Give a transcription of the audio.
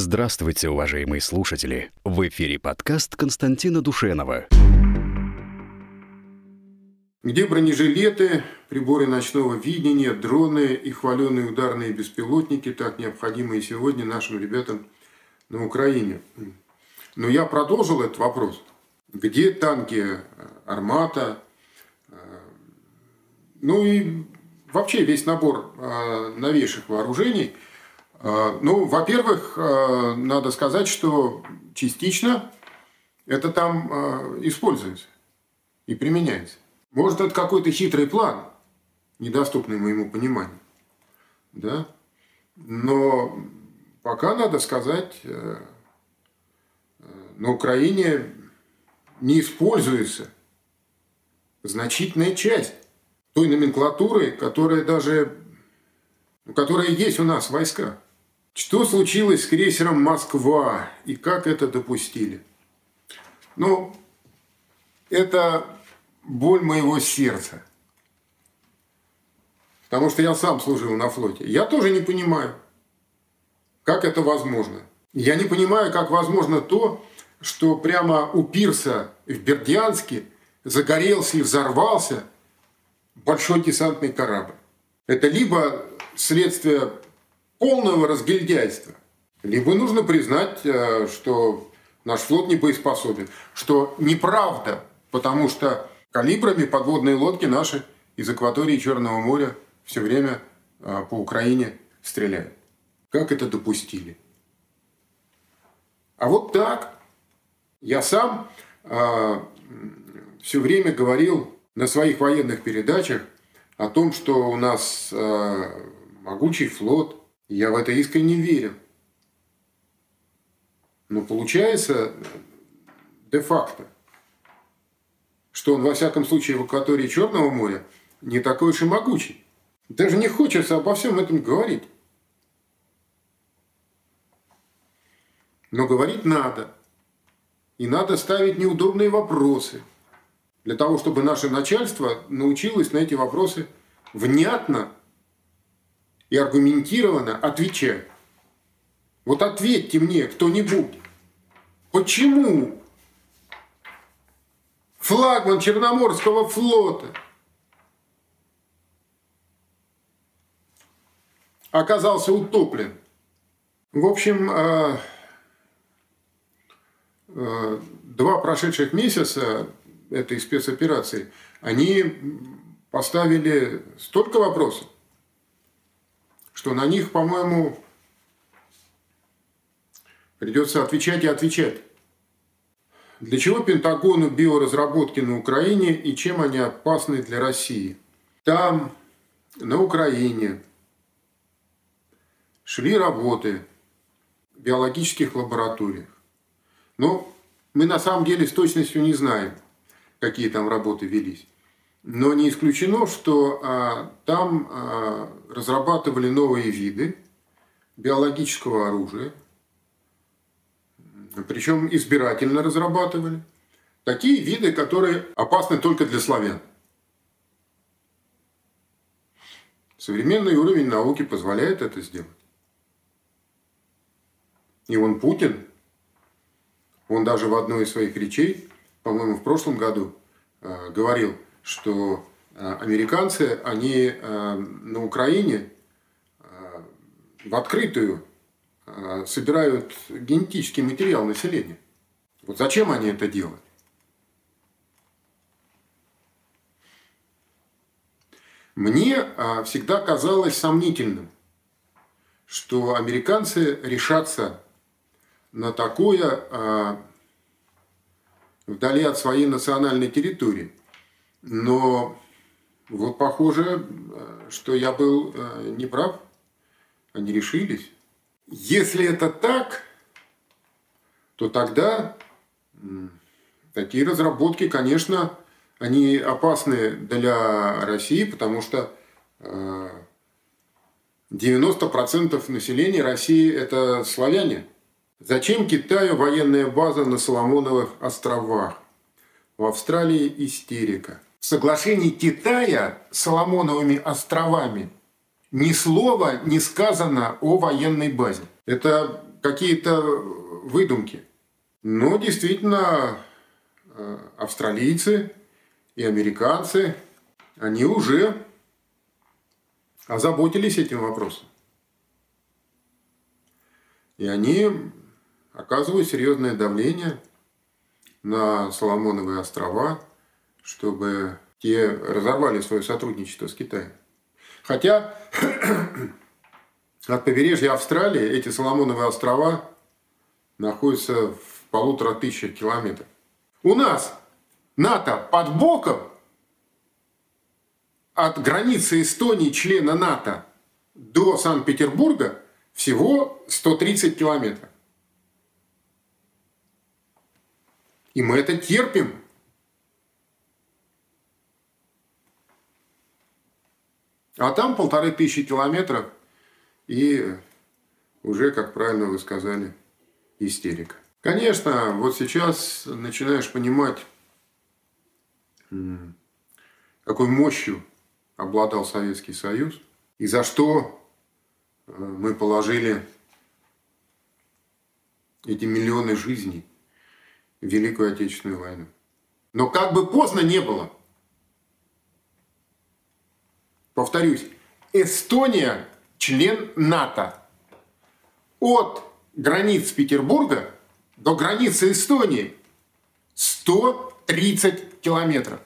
Здравствуйте, уважаемые слушатели! В эфире подкаст Константина Душенова. Где бронежилеты, приборы ночного видения, дроны и хваленые ударные беспилотники, так необходимые сегодня нашим ребятам на Украине? Но я продолжил этот вопрос. Где танки «Армата», ну и вообще весь набор э, новейших вооружений. Э, ну, во-первых, э, надо сказать, что частично это там используется и применяется. Может, это какой-то хитрый план, недоступный моему пониманию. Да? Но пока, надо сказать, на Украине не используется значительная часть той номенклатуры, которая даже, которая есть у нас в войсках. Что случилось с крейсером «Москва» и как это допустили? Ну, это боль моего сердца. Потому что я сам служил на флоте. Я тоже не понимаю, как это возможно. Я не понимаю, как возможно то, что прямо у пирса в Бердянске загорелся и взорвался – большой десантный корабль. Это либо следствие полного разгильдяйства, либо нужно признать, э, что наш флот не боеспособен, что неправда, потому что калибрами подводные лодки наши из акватории Черного моря все время э, по Украине стреляют. Как это допустили? А вот так. Я сам э, все время говорил на своих военных передачах о том, что у нас э, могучий флот. Я в это искренне верю. Но получается де-факто, что он, во всяком случае, в акватории Черного моря не такой уж и могучий. Даже не хочется обо всем этом говорить. Но говорить надо. И надо ставить неудобные вопросы – для того, чтобы наше начальство научилось на эти вопросы внятно и аргументированно отвечать. Вот ответьте мне кто-нибудь, почему флагман Черноморского флота оказался утоплен? В общем, э, э, два прошедших месяца этой спецоперации, они поставили столько вопросов, что на них, по-моему, придется отвечать и отвечать. Для чего Пентагону биоразработки на Украине и чем они опасны для России? Там, на Украине, шли работы в биологических лабораториях. Но мы на самом деле с точностью не знаем – какие там работы велись. Но не исключено, что а, там а, разрабатывали новые виды биологического оружия, причем избирательно разрабатывали. Такие виды, которые опасны только для славян. Современный уровень науки позволяет это сделать. И он Путин, он даже в одной из своих речей по-моему, в прошлом году э, говорил, что э, американцы, они э, на Украине в открытую собирают генетический материал населения. Вот зачем они это делают? Мне всегда казалось сомнительным, что американцы решатся на такое вдали от своей национальной территории. Но вот похоже, что я был э, неправ. Они решились. Если это так, то тогда такие разработки, конечно, они опасны для России, потому что 90% э, населения России – это славяне – Зачем Китаю военная база на Соломоновых островах? В Австралии истерика. Соглашении Китая с Соломоновыми островами ни слова не сказано о военной базе. Это какие-то выдумки. Но действительно, э, австралийцы и американцы, они уже озаботились этим вопросом. И они оказывают серьезное давление на Соломоновые острова, чтобы те разорвали свое сотрудничество с Китаем. Хотя от побережья Австралии эти Соломоновые острова находятся в полутора тысячах километров. У нас НАТО под боком от границы Эстонии, члена НАТО, до Санкт-Петербурга всего 130 километров. И мы это терпим. А там полторы тысячи километров и уже, как правильно вы сказали, истерика. Конечно, вот сейчас начинаешь понимать, какой мощью обладал Советский Союз и за что э, мы положили эти миллионы жизней в Великую Отечественную войну. Но как бы поздно не было, повторюсь, Эстония член НАТО. От границ Петербурга до границы Эстонии 130 километров.